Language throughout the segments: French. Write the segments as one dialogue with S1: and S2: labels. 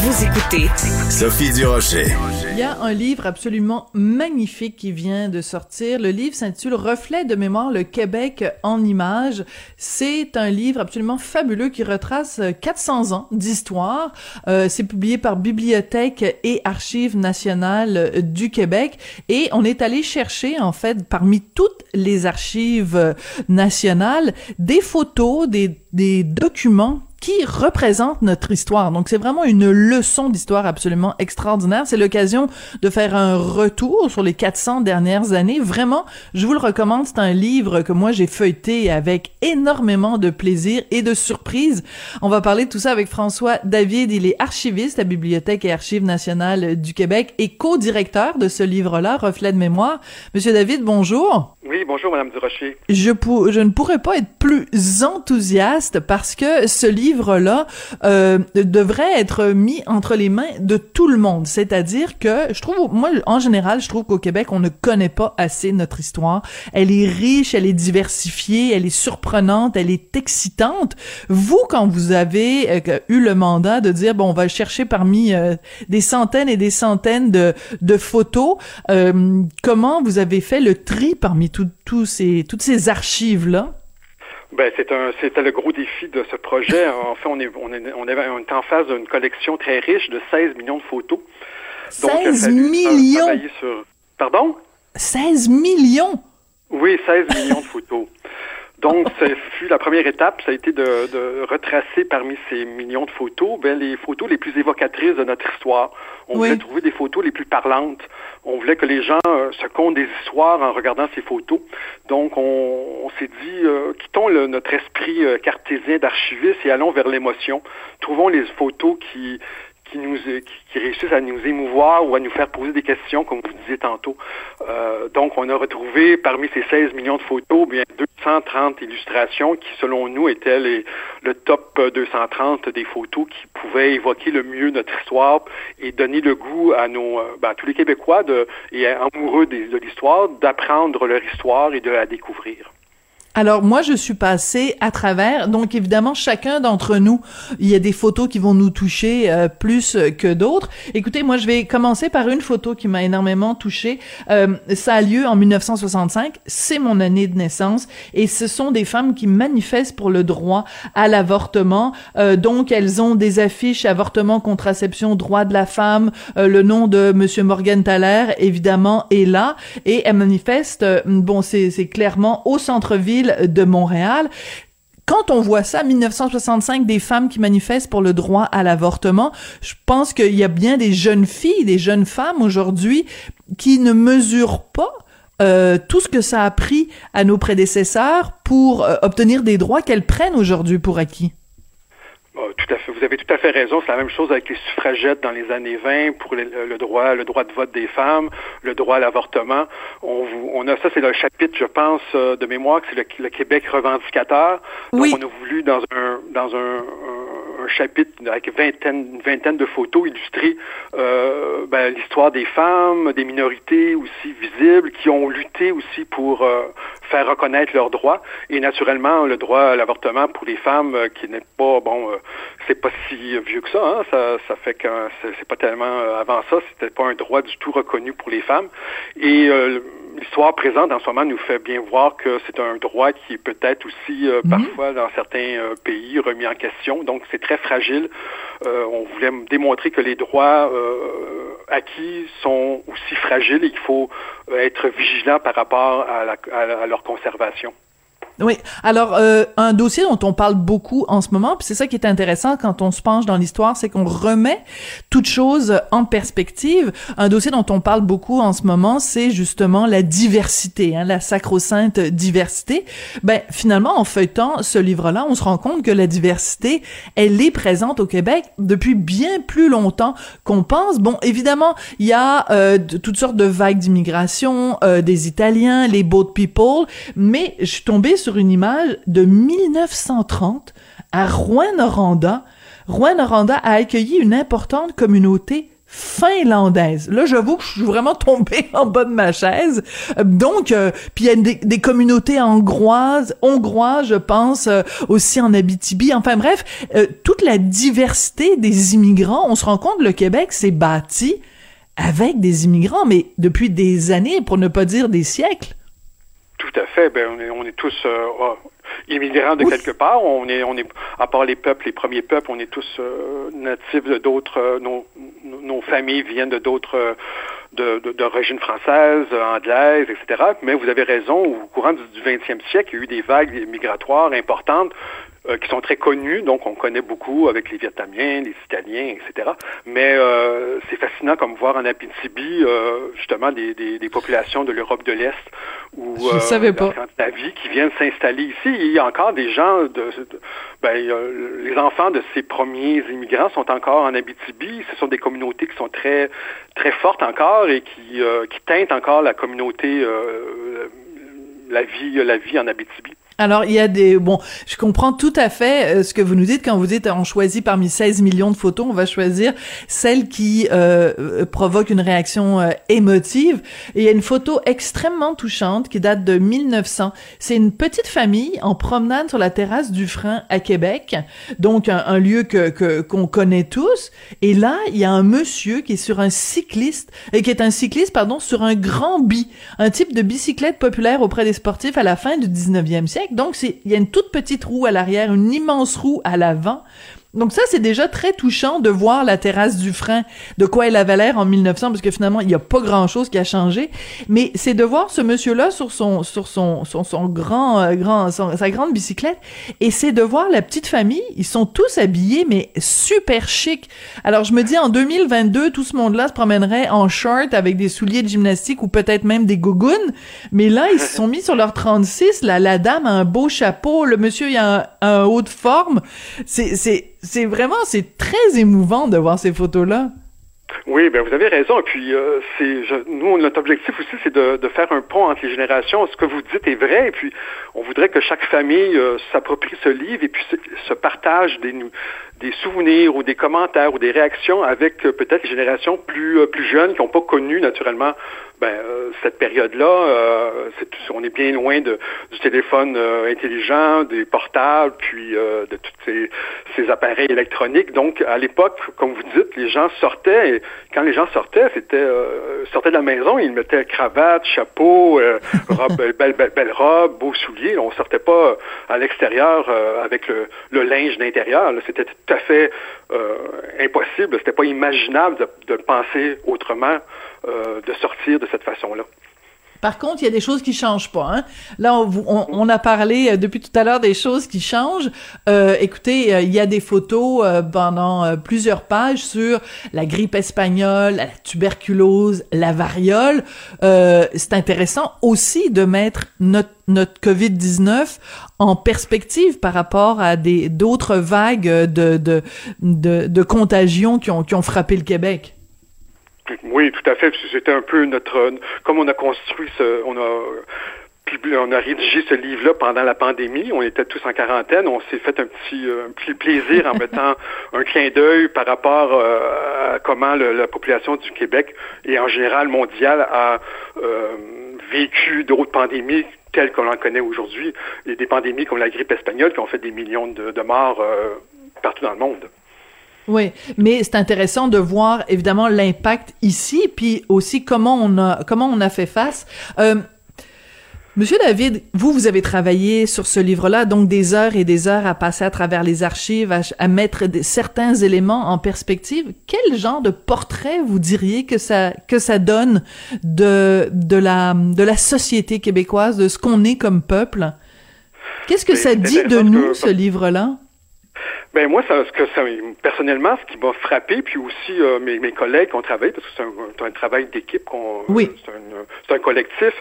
S1: Vous écoutez
S2: Sophie Durocher.
S3: Il y a un livre absolument magnifique qui vient de sortir. Le livre s'intitule Reflet de mémoire, le Québec en images. C'est un livre absolument fabuleux qui retrace 400 ans d'histoire. Euh, c'est publié par Bibliothèque et Archives nationales du Québec. Et on est allé chercher, en fait, parmi toutes les archives nationales, des photos, des, des documents qui représente notre histoire. Donc c'est vraiment une leçon d'histoire absolument extraordinaire. C'est l'occasion de faire un retour sur les 400 dernières années. Vraiment, je vous le recommande. C'est un livre que moi j'ai feuilleté avec énormément de plaisir et de surprise. On va parler de tout ça avec François David. Il est archiviste à la Bibliothèque et Archives nationales du Québec et co-directeur de ce livre-là, Reflet de mémoire. Monsieur David, bonjour.
S4: Oui, bonjour Madame Durocher.
S3: Je, je ne pourrais pas être plus enthousiaste parce que ce livre livre-là euh, devrait être mis entre les mains de tout le monde. C'est-à-dire que je trouve, moi, en général, je trouve qu'au Québec, on ne connaît pas assez notre histoire. Elle est riche, elle est diversifiée, elle est surprenante, elle est excitante. Vous, quand vous avez euh, eu le mandat de dire, bon, on va chercher parmi euh, des centaines et des centaines de, de photos, euh, comment vous avez fait le tri parmi tout, ces, toutes ces archives-là?
S4: Ben, c'est un, c'était le gros défi de ce projet. En fait, on est, on est, on est, en phase d'une collection très riche de 16 millions de photos.
S3: 16 millions?
S4: Sur... Pardon?
S3: 16 millions?
S4: Oui, 16 millions de photos. Donc, ce fut la première étape, ça a été de, de retracer parmi ces millions de photos ben, les photos les plus évocatrices de notre histoire. On voulait trouver des photos les plus parlantes. On voulait que les gens euh, se content des histoires en regardant ces photos. Donc, on, s'est dit, euh, quittons le, notre esprit euh, cartésien d'archiviste et allons vers l'émotion. Trouvons les photos qui, qui nous qui, réussissent à nous émouvoir ou à nous faire poser des questions, comme vous disiez tantôt. Euh, donc, on a retrouvé parmi ces 16 millions de photos, bien 230 illustrations qui, selon nous, étaient les, le top 230 des photos qui pouvaient évoquer le mieux notre histoire et donner le goût à nos, euh, ben, tous les Québécois de, et amoureux de l'histoire d'apprendre leur histoire et de la découvrir.
S3: Alors moi je suis passée à travers donc évidemment chacun d'entre nous il y a des photos qui vont nous toucher euh, plus que d'autres. Écoutez moi je vais commencer par une photo qui m'a énormément touchée. Euh, ça a lieu en 1965, c'est mon année de naissance et ce sont des femmes qui manifestent pour le droit à l'avortement. Euh, donc elles ont des affiches avortement, contraception, droit de la femme, le nom de monsieur Morgan Thaler évidemment est là et elles manifestent bon c'est c'est clairement au centre-ville de Montréal quand on voit ça, 1965, des femmes qui manifestent pour le droit à l'avortement, je pense qu'il y a bien des jeunes filles, des jeunes femmes aujourd'hui qui ne mesurent pas euh, tout ce que ça a pris à nos prédécesseurs pour euh, obtenir des droits qu'elles prennent aujourd'hui pour acquis.
S4: Oh, tout à fait. Vous avez tout à fait raison. C'est la même chose avec les suffragettes dans les années 20 pour le, droit, le droit de vote des femmes, le droit à l'avortement. On, on, a ça, c'est le chapitre, je pense, euh, de mémoire, que c'est le, Québec revendicateur. Donc, on a voulu dans un dans un, un, chapitre avec vingtaine, une vingtaine de photos illustrer euh, ben, l'histoire des femmes, des minorités aussi visibles, qui ont lutté aussi pour euh, faire reconnaître leurs droits. Et naturellement, le droit à l'avortement pour les femmes euh, qui n'est pas bon c'est pas si vieux que ça. Hein? Ça, ça fait que c'est pas tellement euh, avant ça, c'était pas un droit du tout reconnu pour les femmes. Et euh, l'histoire présente en ce moment nous fait bien voir que c'est un droit qui est peut-être aussi euh, mhm. parfois dans certains pays remis en question. Donc c'est très fragile. on voulait démontrer que les droits acquis sont aussi fragiles et qu'il faut être vigilant par rapport à leur conservation.
S3: Oui. Alors, euh, un dossier dont on parle beaucoup en ce moment, puis c'est ça qui est intéressant quand on se penche dans l'histoire, c'est qu'on remet toute chose en perspective. Un dossier dont on parle beaucoup en ce moment, c'est justement la diversité, hein, la sacro-sainte diversité. Ben, finalement, en feuilletant ce livre-là, on se rend compte que la diversité, elle est présente au Québec depuis bien plus longtemps qu'on pense. Bon, évidemment, il y a euh, toutes sortes de vagues d'immigration, euh, des Italiens, les boat people, mais je suis tombée sur une image de 1930 à Rouen-Noranda. Rouen-Noranda a accueilli une importante communauté finlandaise. Là, j'avoue que je suis vraiment tombée en bas de ma chaise. Euh, donc, euh, puis il y a des, communautés hongroises, hongroises, je pense, euh, aussi en Abitibi. Enfin bref, toute la diversité des immigrants. On se rend compte, le Québec s'est bâti avec des immigrants, mais depuis des années, pour ne pas dire des siècles.
S4: Tout à fait. Ben, on est, on est tous oh, immigrants de quelque part. On est, on est, à part les peuples, les premiers peuples, on est tous euh, natifs de d'autres. Euh, nos, nos, familles viennent de d'autres, euh, de, d'origine française, anglaise, etc. Mais vous avez raison. Au courant du, du 20e siècle, il y a eu des vagues migratoires importantes euh, qui sont très connus, donc on connaît beaucoup avec les Vietnamiens, les Italiens, etc. Mais euh, c'est fascinant comme voir en Abitibi euh, justement des, des, des, populations de l'Europe de l'Est ou
S3: savais pas.
S4: la vie qui viennent s'installer ici. Il y a encore des gens, de, ben, les enfants de ces premiers immigrants sont encore en Abitibi. Ce sont des communautés qui sont très très fortes encore et qui, qui teintent encore la communauté, la vie, la vie en Abitibi.
S3: Alors, il y a des... Bon, je comprends tout à fait euh, ce que vous nous dites quand vous dites on choisit parmi 16 millions de photos, on va choisir celle qui euh, euh, provoque une réaction émotive. Et il y a une photo extrêmement touchante qui date de 1900. C'est une petite famille en promenade sur la terrasse du Frein à Québec, donc un, lieu que qu'on connaît tous. Et là, il y a un monsieur qui est sur un cycliste, et qui est un cycliste, pardon, sur un grand bi, un type de bicyclette populaire auprès des sportifs à la fin du 19e siècle. Donc, il y a une toute petite roue à l'arrière, une immense roue à l'avant. Donc ça, c'est déjà très touchant de voir la terrasse du frein, de quoi elle avait l'air en 1900, parce que finalement, il n'y a pas grand-chose qui a changé. Mais c'est de voir ce monsieur-là sur son sur son son, son grand euh, grand sa grande bicyclette, et c'est de voir la petite famille. Ils sont tous habillés, mais super chic. Alors je me dis, en 2022, tout ce monde-là se promènerait en short avec des souliers de gymnastique ou peut-être même des gougounes. Mais là, ils se sont mis sur leur 36. La, la dame a un beau chapeau, le monsieur il a un, un haut de forme. C'est c'est c'est vraiment, c'est très émouvant de voir ces photos-là.
S4: Oui, ben vous avez raison. Puis, euh, c'est, nous, notre objectif aussi, c'est de, faire un pont entre les générations. Ce que vous dites est vrai. Puis, on voudrait que chaque famille euh, s'approprie ce livre et puis se, partage des, des souvenirs ou des commentaires ou des réactions avec euh, peut-être les générations plus, plus jeunes qui n'ont pas connu naturellement ben, euh, cette période-là, euh, on est bien loin de, du téléphone euh, intelligent, des portables, puis de tous ces, ces, appareils électroniques. Donc, à l'époque, comme vous dites, les gens sortaient, et quand les gens sortaient, c'était sortaient de la maison, ils mettaient cravate, chapeau, robe, belle, belle, belle, robe, beaux souliers. On sortait pas à l'extérieur avec le, le linge d'intérieur. C'était tout à fait impossible. C'était pas imaginable de, de penser autrement euh, de sortir de cette façon-là.
S3: Par contre, il y a des choses qui changent pas. Hein? Là, on, on, a parlé euh, depuis tout à l'heure des choses qui changent. Euh, écoutez, euh, il y a des photos pendant plusieurs pages sur la grippe espagnole, la tuberculose, la variole. C'est intéressant aussi de mettre notre, notre COVID-19 en perspective par rapport à des d'autres vagues de, de, de, de contagion qui ont, qui ont frappé le Québec.
S4: Oui, tout à fait. C'était un peu notre, comme on a construit ce, on a on a rédigé ce livre-là pendant la pandémie. On était tous en quarantaine. On s'est fait un petit, euh, un petit plaisir en mettant un clin d'œil par rapport euh, à comment la population du Québec et en général mondiale a euh, vécu d'autres pandémies telles qu'on en connaît aujourd'hui. Et des pandémies comme la grippe espagnole qui ont fait des millions de, de morts partout dans le monde.
S3: Oui, mais c'est intéressant de voir évidemment l'impact ici, puis aussi comment on a comment on a fait face. Euh, Monsieur David, vous, vous avez travaillé sur ce livre-là, donc des heures et des heures à passer à travers les archives, à, mettre certains éléments en perspective. Quel genre de portrait vous diriez que ça que ça donne de de la de la société québécoise, de ce qu'on est comme peuple? Qu'est-ce que ça dit de nous, ce livre-là?
S4: Ben moi, ça, ce que ça, personnellement, ce qui m'a frappé, puis aussi euh, mes, mes, collègues qui ont travaillé, parce que c'est un, un, travail d'équipe, qu'on,
S3: oui.
S4: c'est, un, collectif,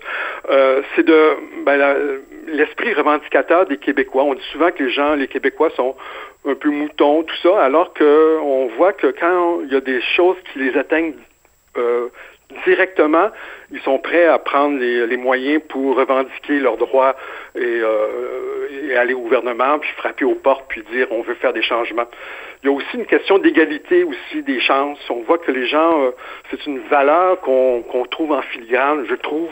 S4: euh, c'est de ben, l'esprit revendicateur des Québécois. On dit souvent que les gens, les Québécois sont un peu moutons, tout ça, alors que on voit que quand il y a des choses qui les atteignent euh, directement, ils sont prêts à prendre les, les moyens pour revendiquer leurs droits et, euh, aller au gouvernement, puis frapper aux portes, puis dire on veut faire des changements. Il y a aussi une question d'égalité aussi des chances. On voit que les gens, euh, c'est une valeur qu'on trouve en filigrane, je trouve,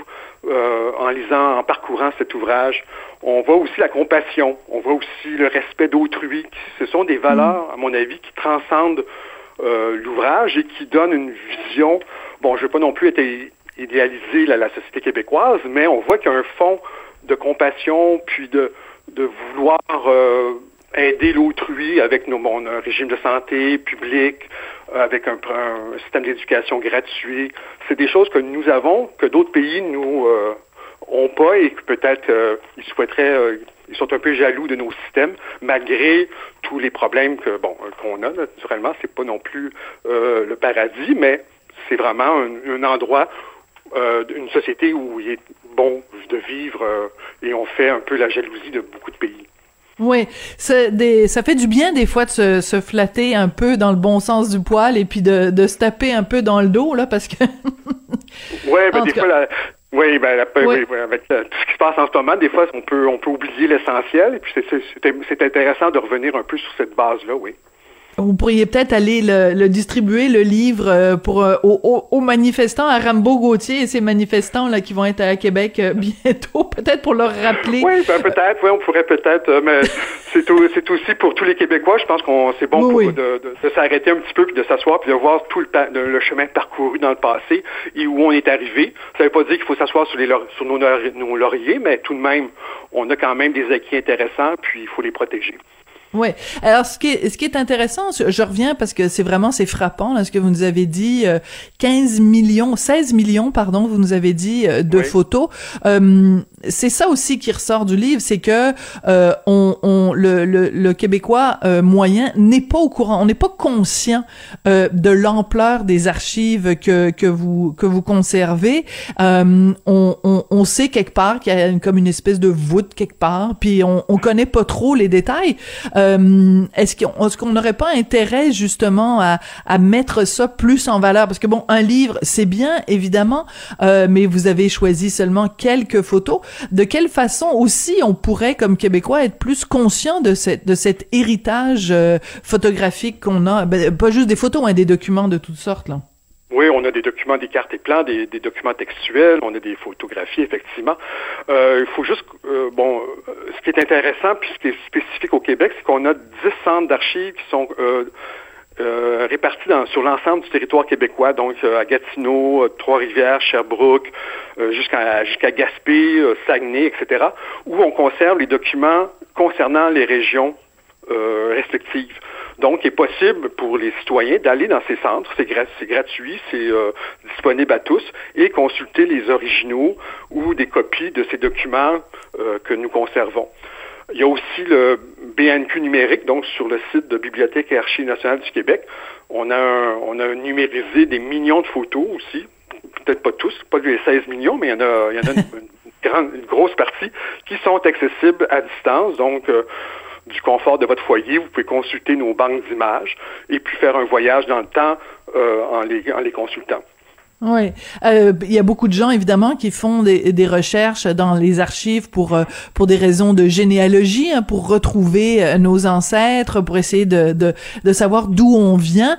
S4: euh, en lisant, en parcourant cet ouvrage. On voit aussi la compassion, on voit aussi le respect d'autrui. Ce sont des valeurs, à mon avis, qui transcendent euh, l'ouvrage et qui donnent une vision. Bon, je ne veux pas non plus être idéaliser la, la société québécoise, mais on voit qu'il y a un fond de compassion, puis de, vouloir euh, aider l'autrui avec nos, un régime de santé public, euh, avec un, système d'éducation gratuit. C'est des choses que nous avons, que d'autres pays nous euh, ont pas et que peut-être ils souhaiteraient, ils sont un peu jaloux de nos systèmes, malgré tous les problèmes que bon qu'on a naturellement. C'est pas non plus le paradis, mais c'est vraiment un, un endroit une société où il est bon de vivre et on fait un peu la jalousie de beaucoup de pays.
S3: Oui, des, ça fait du bien des fois de se, se, flatter un peu dans le bon sens du poil et puis de, de se taper un peu dans le dos là parce que.
S4: oui, ben des fois, la, oui, ben, oui. Oui, avec euh, tout ce qui se passe en ce moment, des fois on peut on peut oublier l'essentiel et puis c'est intéressant de revenir un peu sur cette base là, oui.
S3: Vous pourriez peut-être aller le, distribuer, le livre, euh, pour euh, aux, manifestants, à Rambo Gauthier et ces manifestants là qui vont être à Québec euh, bientôt, peut-être pour leur rappeler.
S4: Oui, ben, peut-être, oui, on pourrait peut-être, mais c'est aussi pour tous les Québécois. Je pense qu'on c'est bon pour, De, s'arrêter un petit peu puis de s'asseoir puis de voir tout le, le, chemin parcouru dans le passé et où on est arrivé. Ça ne veut pas dire qu'il faut s'asseoir sur, les, sur nos, nos lauriers, mais tout de même, on a quand même des acquis intéressants puis il faut les protéger.
S3: Oui. Alors, ce qui est, ce qui est intéressant, je reviens parce que c'est vraiment, c'est frappant, là, ce que vous nous avez dit, 15 euh, millions, 16 millions, pardon, vous nous avez dit, euh, de photos. Euh, c'est ça aussi qui ressort du livre, c'est que euh, on, on, le, le, le Québécois moyen n'est pas au courant, on n'est pas conscient de l'ampleur des archives que, que vous que vous conservez. Euh, on, on, on, sait quelque part qu'il y a une, comme une espèce de voûte quelque part, puis on, on connaît pas trop les détails. Euh, est-ce qu'on est-ce qu'on n'aurait pas intérêt justement à, à mettre ça plus en valeur? Parce que bon, un livre c'est bien évidemment, mais vous avez choisi seulement quelques photos. De quelle façon aussi on pourrait, comme Québécois, être plus conscient de, cette, de cet héritage euh, photographique qu'on a, ben, pas juste des photos, hein, des documents de toutes sortes, là.
S4: Oui, on a des documents, des cartes et plans, des, documents textuels, on a des photographies, effectivement. Euh, il faut juste, euh, bon, ce qui est intéressant, puis ce qui est spécifique au Québec, c'est qu'on a 10 centres d'archives qui sont euh, répartis dans, sur l'ensemble du territoire québécois, donc euh, à Gatineau, euh, Trois-Rivières, Sherbrooke, jusqu'à jusqu'à Gaspé, Saguenay, etc., où on conserve les documents concernant les régions respectives. Donc, il est possible pour les citoyens d'aller dans ces centres, c'est gratuit, c'est disponible à tous, et consulter les originaux ou des copies de ces documents que nous conservons. Il y a aussi le BNQ numérique, donc sur le site de Bibliothèque et Archives nationales du Québec. On a, on a numérisé des millions de photos aussi. Peut-être pas tous, pas les 16 millions, mais il y en a, il y en a une, grande, une grosse partie qui sont accessibles à distance. Donc, euh, du confort de votre foyer, vous pouvez consulter nos banques d'images et puis faire un voyage dans le temps euh, en, les, en les consultant.
S3: Oui, euh, il y a beaucoup de gens évidemment qui font des, des recherches dans les archives pour euh, pour des raisons de généalogie, hein, pour retrouver euh, nos ancêtres, pour essayer de de, de savoir d'où on vient.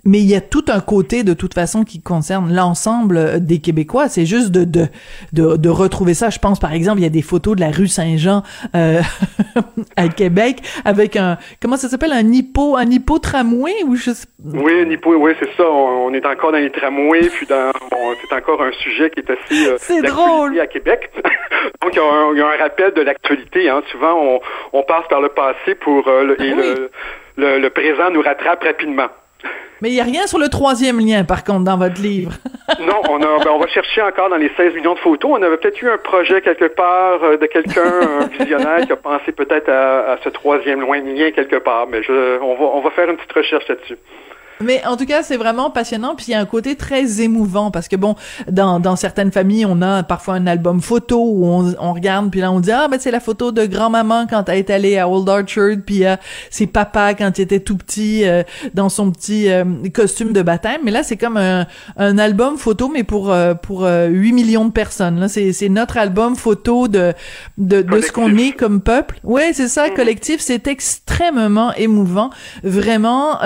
S3: Euh, mais il y a tout un côté de toute façon qui concerne l'ensemble des Québécois. C'est juste de, de, de de retrouver ça. Je pense par exemple, il y a des photos de la rue Saint-Jean euh, à Québec avec un comment ça s'appelle? Un hippo un hippo tramway ou je
S4: Oui, un hippo, oui c'est ça. On, est encore dans les tramways puis dans c'est encore un sujet qui est assez
S3: euh, c'est drôle
S4: à Québec. Donc il y, a un, il y, a un, rappel de l'actualité. Hein. Souvent on, on passe par le passé pour euh, le, et le, le, le présent nous rattrape rapidement.
S3: Mais il n'y a rien sur le troisième lien, par contre, dans votre livre.
S4: non, on, a, ben, on va chercher encore dans les 16 millions de photos. On avait peut-être eu un projet quelque part euh, de quelqu'un, un visionnaire, qui a pensé peut-être à, ce troisième lien quelque part. Mais je, on, va, on va faire une petite recherche là-dessus.
S3: Mais en tout cas, c'est vraiment passionnant. Puis il y a un côté très émouvant parce que bon, dans, dans certaines familles, on a parfois un album photo où on, on regarde puis là on dit ah ben c'est la photo de grand-maman quand elle est allée à Old Orchard puis euh, c'est papa quand il était tout petit euh, dans son petit euh, costume de baptême. Mais là c'est comme un, un, album photo mais pour euh, pour 8 millions de personnes. Là c'est c'est notre album photo de de, de ce qu'on est comme peuple. Ouais c'est ça mm. collectif. C'est extrêmement émouvant. Vraiment,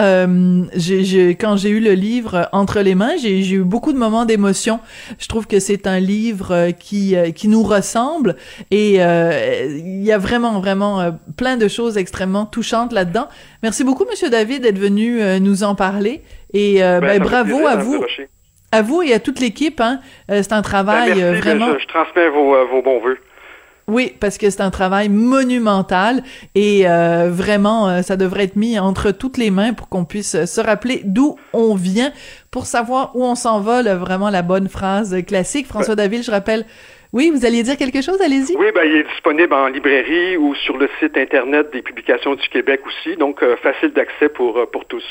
S3: j'ai quand j'ai eu le livre entre les mains, j'ai eu beaucoup de moments d'émotion. Je trouve que c'est un livre euh, qui euh, qui nous ressemble et euh, il y a vraiment vraiment plein de choses extrêmement touchantes là-dedans. Merci beaucoup, Monsieur David, d'être venu nous en parler et ben, ben bravo à vous. À vous et à toute l'équipe, hein. c'est un travail
S4: ben,
S3: vraiment.
S4: Je, je, transmets vos, vos bons voeux.
S3: Oui, parce que c'est un travail monumental et euh, vraiment, euh, ça devrait être mis entre toutes les mains pour qu'on puisse se rappeler d'où on vient, pour savoir où on s'en va, vraiment la bonne phrase classique. François David, je rappelle. Oui, vous alliez dire quelque chose, allez-y.
S4: Oui, ben, il est disponible en librairie ou sur le site Internet des publications du Québec aussi, donc euh, facile d'accès pour, pour tous.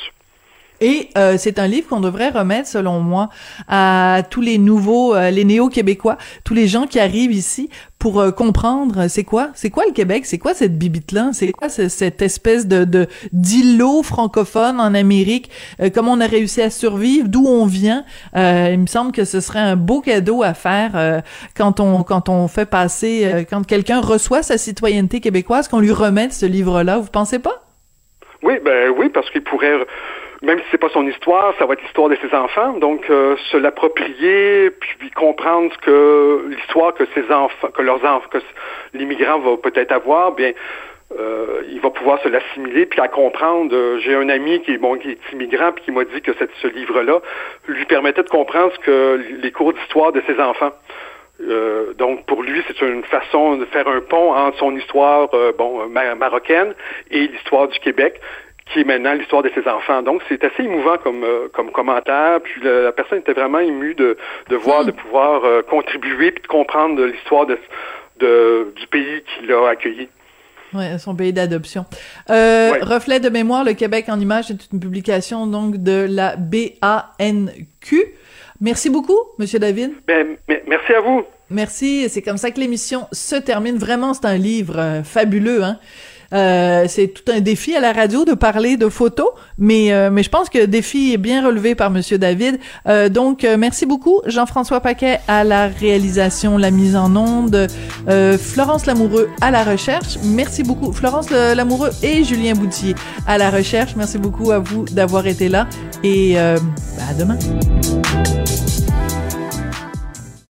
S3: Et euh, c'est un livre qu'on devrait remettre, selon moi, à tous les nouveaux, euh, les néo-québécois, tous les gens qui arrivent ici pour euh, comprendre c'est quoi, c'est quoi le Québec, c'est quoi cette bibite-là, c'est quoi cette espèce de, d'îlot francophone en Amérique, comment on a réussi à survivre, d'où on vient? il me semble que ce serait un beau cadeau à faire quand on quand on fait passer, quand quelqu'un reçoit sa citoyenneté québécoise, qu'on lui remette ce livre-là. Vous pensez pas?
S4: Oui, ben oui, parce qu'il pourrait même si c'est pas son histoire, ça va être l'histoire de ses enfants. Donc, euh, se l'approprier, puis comprendre que l'histoire que ses enfants, que leurs enfants, que l'immigrant va peut-être avoir, bien, euh, il va pouvoir se l'assimiler puis la comprendre. Euh, j'ai un ami qui est bon, qui est immigrant puis qui m'a dit que ce livre-là lui permettait de comprendre ce que les cours d'histoire de ses enfants. Euh, donc pour lui, c'est une façon de faire un pont entre son histoire bon marocaine et l'histoire du Québec qui est maintenant l'histoire de ses enfants. Donc, c'est assez émouvant comme, euh, comme commentaire. Puis la, personne était vraiment émue de, de voir, hmm. de pouvoir euh, contribuer puis de comprendre l'histoire de, de, du pays qu'il a accueilli.
S3: Oui, son pays d'adoption. Euh, Reflet de mémoire, le Québec en images, c'est une publication donc de la BANQ. Merci beaucoup, Monsieur David.
S4: Ben, merci à vous.
S3: Merci. C'est comme ça que l'émission se termine. Vraiment, c'est un livre fabuleux. Hein? Euh, c'est tout un défi à la radio de parler de photos, mais euh, mais je pense que le défi est bien relevé par Monsieur David. Euh, donc merci beaucoup Jean-François Paquet à la réalisation, la mise en onde, Florence Lamoureux à la recherche. Merci beaucoup Florence Lamoureux et Julien Boutier à la recherche. Merci beaucoup à vous d'avoir été là et à demain.